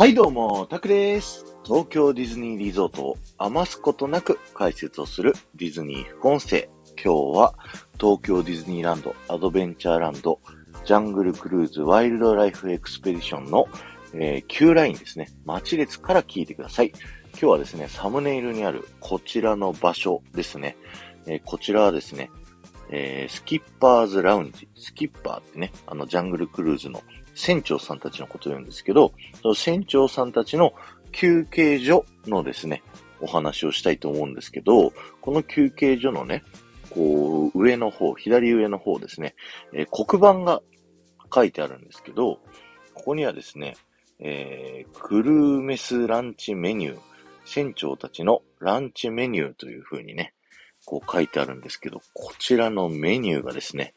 はいどうも、タクです。東京ディズニーリゾートを余すことなく解説をするディズニー副音声。今日は東京ディズニーランドアドベンチャーランドジャングルクルーズワイルドライフエクスペディションの、えー、Q ラインですね。待列から聞いてください。今日はですね、サムネイルにあるこちらの場所ですね。えー、こちらはですね、えー、スキッパーズラウンジ。スキッパーってね、あのジャングルクルーズの船長さんたちのことを言うんですけど、その船長さんたちの休憩所のですね、お話をしたいと思うんですけど、この休憩所のね、こう、上の方、左上の方ですね、えー、黒板が書いてあるんですけど、ここにはですね、えー、クルーメスランチメニュー、船長たちのランチメニューという風にね、こう書いてあるんですけど、こちらのメニューがですね、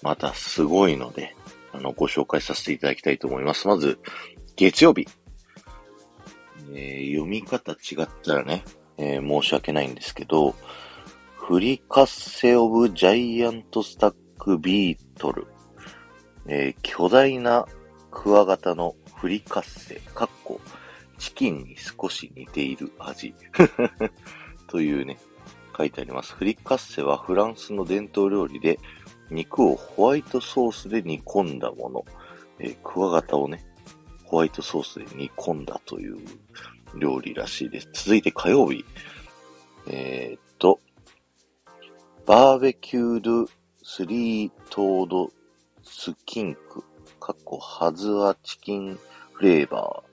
またすごいので、あの、ご紹介させていただきたいと思います。まず、月曜日。えー、読み方違ったらね、えー、申し訳ないんですけど、フリカッセオブジャイアントスタックビートル。えー、巨大なクワガタのフリカッセ、かっこ、チキンに少し似ている味。というね、書いてあります。フリカッセはフランスの伝統料理で、肉をホワイトソースで煮込んだもの。えー、クワガタをね、ホワイトソースで煮込んだという料理らしいです。続いて火曜日。えー、っと、バーベキュードスリートードスキンク、かっこハズアチキンフレーバー。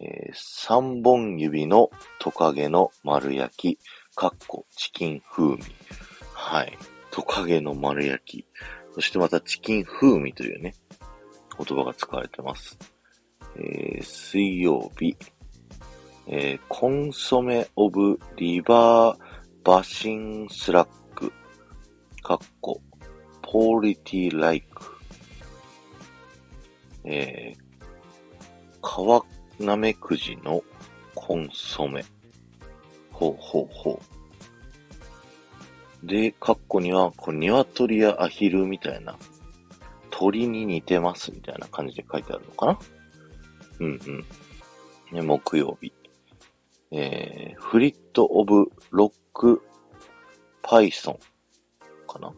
えー、三本指のトカゲの丸焼き、かっこチキン風味。はい。トカゲの丸焼き。そしてまたチキン風味というね、言葉が使われてます。えー、水曜日、えー、 consommé of river basin slug、かっこ、 poultry like、えー、川なめくじのコンソメ、ほうほうほう。で、カッコには、こう、鶏やアヒルみたいな、鳥に似てますみたいな感じで書いてあるのかな？うんうん。で、木曜日。えー、フリット・オブ・ロック・パイソンかな？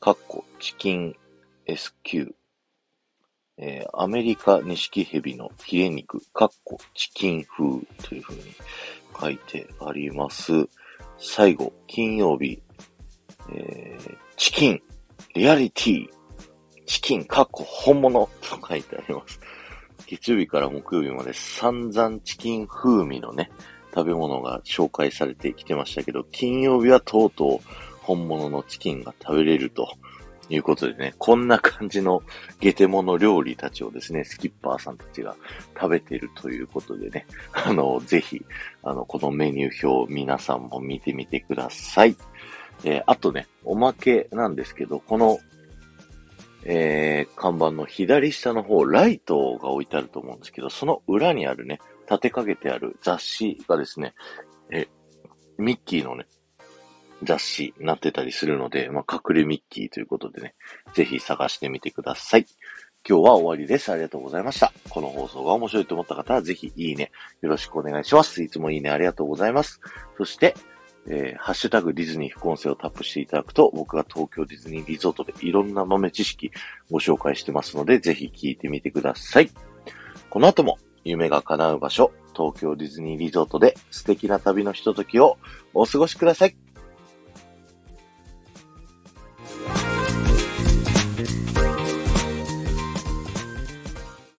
カッコ、チキン SQ。えー、アメリカニシキヘビのヒレ肉、カッコ、チキン風という風に書いてあります。最後、金曜日、えー、チキン、リアリティ、チキン、かっこ本物と書いてあります。月曜日から木曜日まで散々チキン風味のね、食べ物が紹介されてきてましたけど、金曜日はとうとう本物のチキンが食べれるということでね、こんな感じのゲテモノ料理たちをですね、スキッパーさんたちが食べているということでね、あの、ぜひ、あの、このメニュー表皆さんも見てみてください。えー、あとね、おまけなんですけど、この、えー、看板の左下の方、ライトが置いてあると思うんですけど、その裏にあるね、立てかけてある雑誌がですね、え、ミッキーのね、雑誌になってたりするので、まあ、隠れミッキーということでね、ぜひ探してみてください。今日は終わりです。ありがとうございました。この放送が面白いと思った方は、ぜひいいね、よろしくお願いします。いつもいいねありがとうございます。そして、えー、ハッシュタグディズニー副音声をタップしていただくと、僕が東京ディズニーリゾートでいろんな豆知識ご紹介してますので、ぜひ聞いてみてください。この後も夢が叶う場所、東京ディズニーリゾートで素敵な旅のひとときをお過ごしください。